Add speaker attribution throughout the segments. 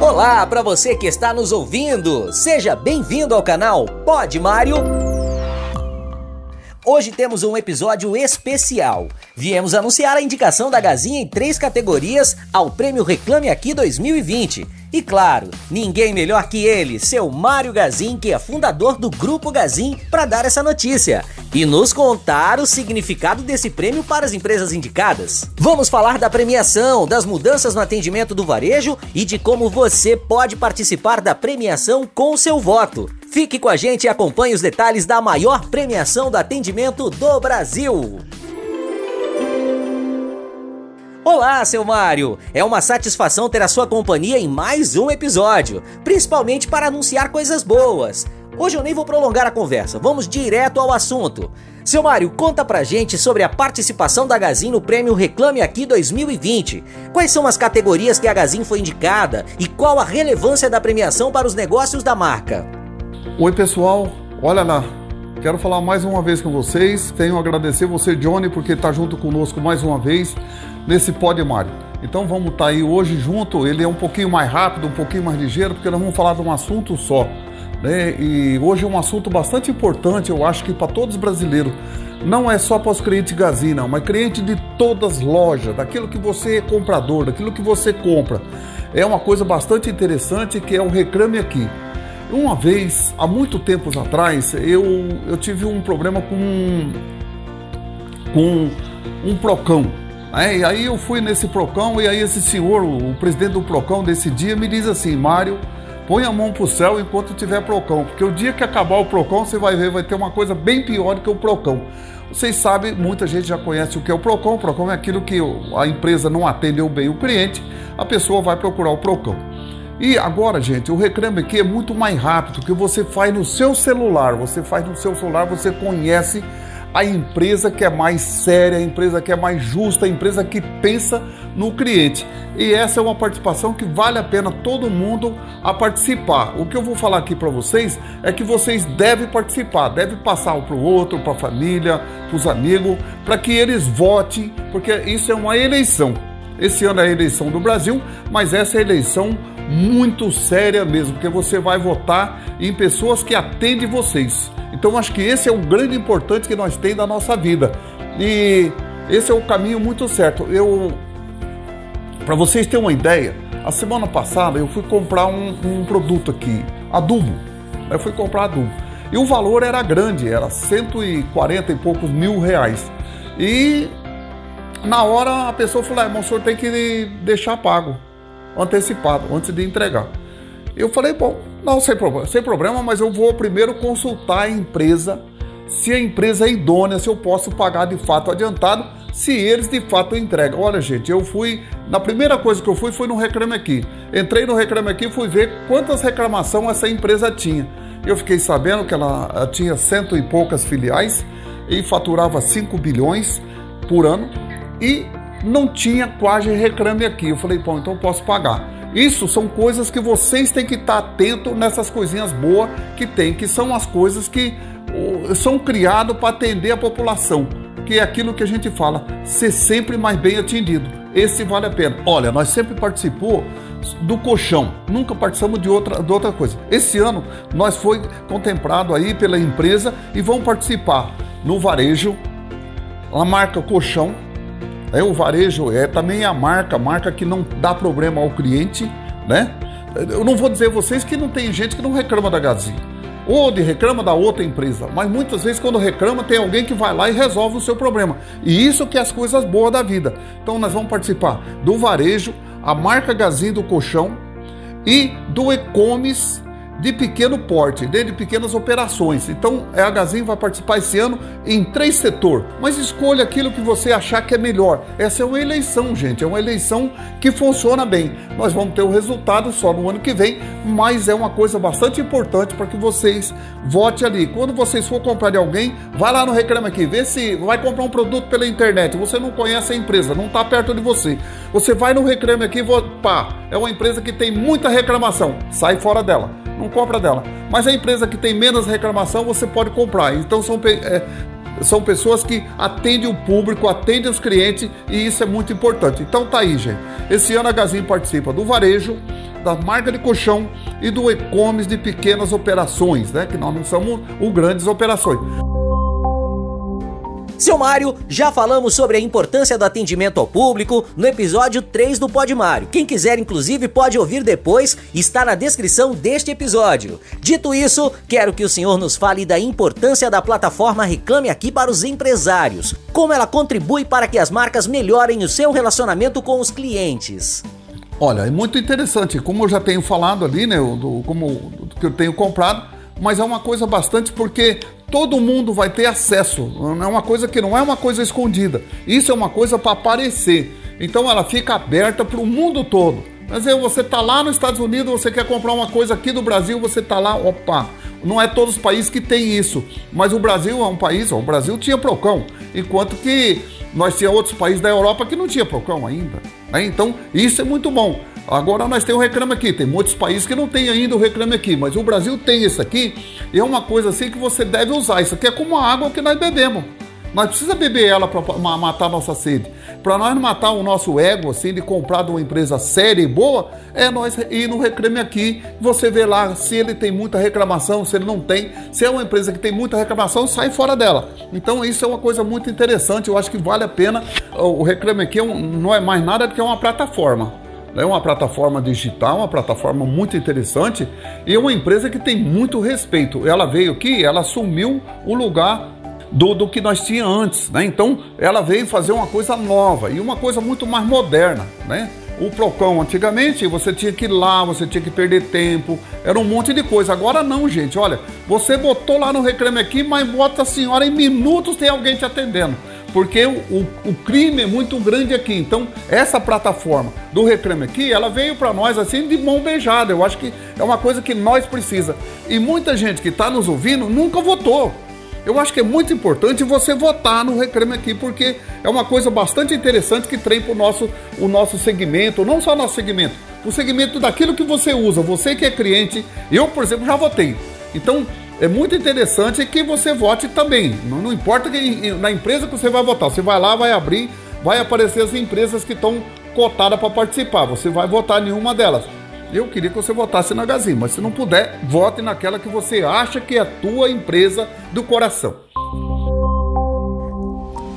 Speaker 1: Olá para você que está nos ouvindo. Seja bem-vindo ao canal Pode Mário. Hoje temos um episódio especial. Viemos anunciar a indicação da Gazinha em três categorias ao Prêmio Reclame Aqui 2020. E claro, ninguém melhor que ele, seu Mário Gazin, que é fundador do Grupo Gazin, para dar essa notícia e nos contar o significado desse prêmio para as empresas indicadas. Vamos falar da premiação, das mudanças no atendimento do varejo e de como você pode participar da premiação com seu voto. Fique com a gente e acompanhe os detalhes da maior premiação do atendimento do Brasil. Olá, seu Mário! É uma satisfação ter a sua companhia em mais um episódio, principalmente para anunciar coisas boas. Hoje eu nem vou prolongar a conversa, vamos direto ao assunto. Seu Mário, conta pra gente sobre a participação da Gazin no prêmio Reclame Aqui 2020. Quais são as categorias que a Gazin foi indicada e qual a relevância da premiação para os negócios da marca?
Speaker 2: Oi, pessoal, olha lá. Quero falar mais uma vez com vocês. Tenho a agradecer você, Johnny, porque está junto conosco mais uma vez nesse Pod Mário. Então vamos estar tá aí hoje junto. Ele é um pouquinho mais rápido, um pouquinho mais ligeiro, porque nós vamos falar de um assunto só. Né? E hoje é um assunto bastante importante, eu acho que para todos os brasileiros. Não é só para os clientes Gazina, mas cliente de todas as lojas, daquilo que você é comprador, daquilo que você compra. É uma coisa bastante interessante que é o Reclame Aqui. Uma vez, há muito tempos atrás, eu, eu tive um problema com, com um Procão. Né? E aí eu fui nesse Procão e aí esse senhor, o presidente do Procão desse dia, me diz assim, Mário, põe a mão pro céu enquanto tiver Procão, porque o dia que acabar o Procão, você vai ver, vai ter uma coisa bem pior do que o Procão. Vocês sabem, muita gente já conhece o que é o Procão. O Procão é aquilo que a empresa não atendeu bem o cliente, a pessoa vai procurar o Procão. E agora, gente, o Reclame Aqui é muito mais rápido, que você faz no seu celular. Você faz no seu celular, você conhece a empresa que é mais séria, a empresa que é mais justa, a empresa que pensa no cliente. E essa é uma participação que vale a pena todo mundo a participar. O que eu vou falar aqui para vocês é que vocês devem participar, devem passar um para o outro, para a família, para os amigos, para que eles votem, porque isso é uma eleição. Esse ano é a eleição do Brasil, mas essa é a eleição muito séria mesmo, porque você vai votar em pessoas que atendem vocês. Então acho que esse é o grande importante que nós temos da nossa vida. E esse é o caminho muito certo. Eu para vocês terem uma ideia, a semana passada eu fui comprar um, um produto aqui, adubo. Eu fui comprar adubo. E o valor era grande, era 140 e poucos mil reais. E na hora a pessoa falou: ah, o senhor tem que deixar pago antecipado, antes de entregar. Eu falei, bom, não, sem problema, sem problema, mas eu vou primeiro consultar a empresa, se a empresa é idônea, se eu posso pagar de fato adiantado, se eles de fato entregam. Olha, gente, eu fui, na primeira coisa que eu fui foi no Reclame Aqui. Entrei no Reclame Aqui e fui ver quantas reclamações essa empresa tinha. Eu fiquei sabendo que ela, tinha cento e poucas filiais e faturava 5 bilhões por ano e não tinha quase reclame aqui. Eu falei, pô, então eu posso pagar. Isso são coisas que vocês têm que estar atento nessas coisinhas boas que tem, que são as coisas que são criadas para atender a população, que é aquilo que a gente fala, ser sempre mais bem atendido. Esse vale a pena. Olha, nós sempre participou do colchão, nunca participamos de outra, de outra coisa. Esse ano nós foi contemplado aí pela empresa e vamos participar no varejo, a marca colchão, é, o varejo é também a marca, marca que não dá problema ao cliente, né? Eu não vou dizer a vocês que não tem gente que não reclama da Gazi, ou de reclama da outra empresa, mas muitas vezes quando reclama tem alguém que vai lá e resolve o seu problema. E isso que é as coisas boas da vida. Então nós vamos participar do varejo, a marca Gazin do colchão e do e-commerce de pequeno porte, de pequenas operações. Então, a Gazin vai participar esse ano em três setores, mas escolha aquilo que você achar que é melhor. Essa é uma eleição, gente, é uma eleição que funciona bem. Nós vamos ter o resultado só no ano que vem, mas é uma coisa bastante importante para que vocês votem ali. Quando vocês for comprar de alguém, vai lá no Reclame Aqui, vê se vai comprar um produto pela internet, você não conhece a empresa, não está perto de você. Você vai no Reclame Aqui, pá, é uma empresa que tem muita reclamação, sai fora dela não compra dela. Mas a empresa que tem menos reclamação, você pode comprar. Então são é, são pessoas que atendem o público, atendem os clientes e isso é muito importante. Então tá aí, gente. Esse ano a Gazin participa do varejo, da marca de colchão e do e-commerce de pequenas operações, né? Que nós não somos o grandes operações.
Speaker 1: Seu Mário, já falamos sobre a importância do atendimento ao público no episódio 3 do Pod Mário. Quem quiser, inclusive, pode ouvir depois, está na descrição deste episódio. Dito isso, quero que o senhor nos fale da importância da plataforma Reclame Aqui para os empresários. Como ela contribui para que as marcas melhorem o seu relacionamento com os clientes.
Speaker 2: Olha, é muito interessante, como eu já tenho falado ali, né, do, como do que eu tenho comprado, mas é uma coisa bastante porque todo mundo vai ter acesso. É uma coisa que não é uma coisa escondida. Isso é uma coisa para aparecer. Então ela fica aberta para o mundo todo. Mas aí você tá lá nos Estados Unidos, você quer comprar uma coisa aqui do Brasil, você tá lá, opa. Não é todos os países que tem isso, mas o Brasil é um país, ó, o Brasil tinha Procão, enquanto que nós tinha outros países da Europa que não tinha Procão ainda. Né? Então isso é muito bom. Agora nós temos o Reclame Aqui, tem muitos países que não tem ainda o Reclame Aqui, mas o Brasil tem isso aqui e é uma coisa assim que você deve usar. Isso aqui é como a água que nós bebemos. Nós precisamos beber ela para matar a nossa sede. Para nós matar o nosso ego, assim, de comprar de uma empresa séria e boa, é nós ir no Reclame Aqui. Você vê lá se ele tem muita reclamação, se ele não tem. Se é uma empresa que tem muita reclamação, sai fora dela. Então isso é uma coisa muito interessante. Eu acho que vale a pena. O Reclame Aqui é não é mais nada do que uma plataforma é uma plataforma digital, uma plataforma muito interessante e é uma empresa que tem muito respeito. Ela veio aqui, ela assumiu o lugar do, do que nós tínhamos antes, né? Então ela veio fazer uma coisa nova e uma coisa muito mais moderna, né? O Procão antigamente você tinha que ir lá, você tinha que perder tempo, era um monte de coisa. Agora não, gente. Olha, você botou lá no Reclame Aqui, mas bota a senhora em minutos tem alguém te atendendo porque o, o, crime é muito grande aqui. Então, essa plataforma do Reclame Aqui, ela veio para nós assim de mão beijada. Eu acho que é uma coisa que nós precisa. E muita gente que está nos ouvindo nunca votou. Eu acho que é muito importante você votar no Reclame Aqui, porque é uma coisa bastante interessante que trem para o nosso, o nosso segmento, não só o nosso segmento, o segmento daquilo que você usa. Você que é cliente, eu, por exemplo, já votei. Então, é muito interessante que você vote também. Não, não importa que, na empresa que você vai votar, você vai lá, vai abrir, vai aparecer as empresas que estão cotadas para participar. Você vai votar em uma delas. Eu queria que você votasse na Gazin, mas se não puder, vote naquela que você acha que é a tua empresa do coração.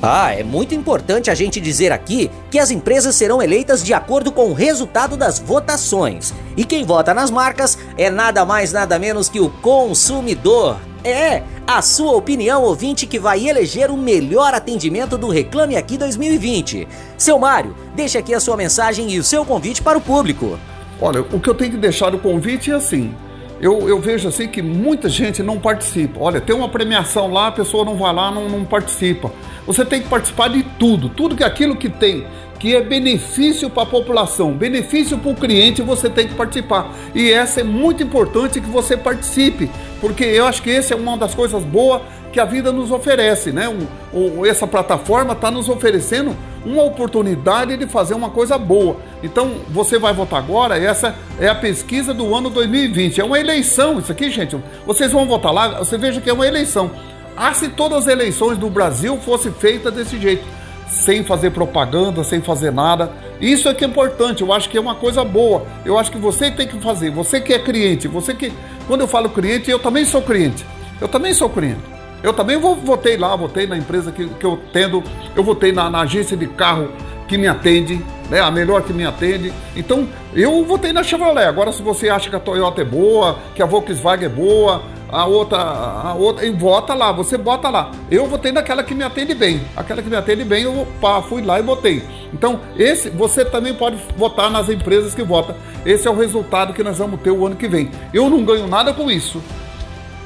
Speaker 1: Ah, é muito importante a gente dizer aqui que as empresas serão eleitas de acordo com o resultado das votações. E quem vota nas marcas é nada mais nada menos que o consumidor. É, a sua opinião ouvinte que vai eleger o melhor atendimento do Reclame Aqui 2020. Seu Mário, deixe aqui a sua mensagem e o seu convite para o público.
Speaker 2: Olha, o que eu tenho que deixar o convite é assim: eu, eu, vejo assim que muita gente não participa. Olha, tem uma premiação lá, a pessoa não vai lá, não, não participa. Você tem que participar de tudo, tudo que aquilo que tem que é benefício para a população, benefício para o cliente, você tem que participar. E essa é muito importante que você participe, porque eu acho que essa é uma das coisas boas que a vida nos oferece, né? Um, essa plataforma está nos oferecendo uma oportunidade de fazer uma coisa boa. Então, você vai votar agora, essa é a pesquisa do ano 2020. É uma eleição, isso aqui, gente. Vocês vão votar lá, você veja que é uma eleição. Ah, se todas as eleições do Brasil fossem feitas desse jeito, sem fazer propaganda, sem fazer nada. Isso é que é importante, eu acho que é uma coisa boa. Eu acho que você tem que fazer, você que é cliente, você que. Quando eu falo cliente, eu também sou cliente. Eu também sou cliente. Eu também votei lá, votei na empresa que, que eu tendo, eu votei na, na agência de carro que me atende, né? A melhor que me atende. Então, eu votei na Chevrolet. Agora, se você acha que a Toyota é boa, que a Volkswagen é boa, a outra, a outra, e vota lá, você bota lá. Eu votei naquela que me atende bem. Aquela que me atende bem, eu pá, fui lá e votei. Então, esse você também pode votar nas empresas que votam. Esse é o resultado que nós vamos ter o ano que vem. Eu não ganho nada com isso.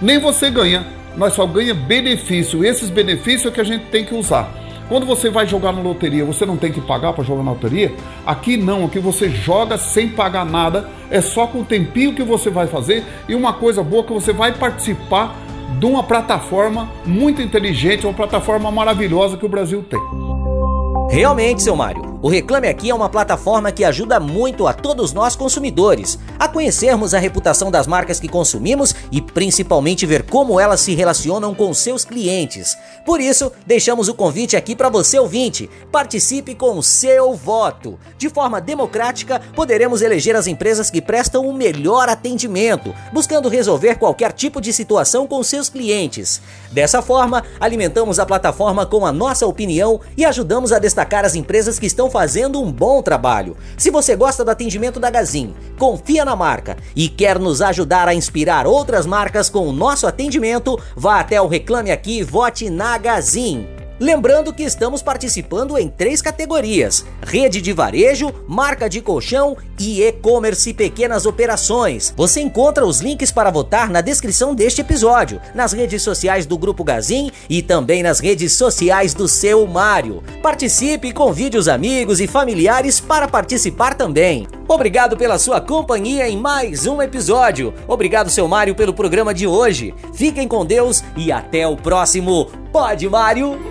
Speaker 2: Nem você ganha. Nós só ganha benefício. Esses benefícios é que a gente tem que usar. Quando você vai jogar na loteria, você não tem que pagar para jogar na loteria? Aqui não, aqui você joga sem pagar nada, é só com o tempinho que você vai fazer e uma coisa boa que você vai participar de uma plataforma muito inteligente, uma plataforma maravilhosa que o Brasil tem.
Speaker 1: Realmente, seu Mário, O Reclame Aqui é uma plataforma que ajuda muito a todos nós consumidores a conhecermos a reputação das marcas que consumimos e principalmente ver como elas se relacionam com seus clientes. Por isso, deixamos o convite aqui para você ouvinte. Participe com o seu voto. De forma democrática, poderemos eleger as empresas que prestam o melhor atendimento, buscando resolver qualquer tipo de situação com seus clientes. Dessa forma, alimentamos a plataforma com a nossa opinião e ajudamos a destacar as empresas que estão fazendo um bom trabalho. Se você gosta do atendimento da Gazin, confia na marca e quer nos ajudar a inspirar outras marcas com o nosso atendimento, vá até o Reclame Aqui e vote na Gazin. Lembrando que estamos participando em três categorias: rede de varejo, marca de colchão e e-commerce pequenas operações. Você encontra os links para votar na descrição deste episódio, nas redes sociais do Grupo Gazin e também nas redes sociais do seu Mário. Participe e convide os amigos e familiares para participar também. Obrigado pela sua companhia em mais um episódio. Obrigado, seu Mário, pelo programa de hoje. Fiquem com Deus e até o próximo. Pode, Mário!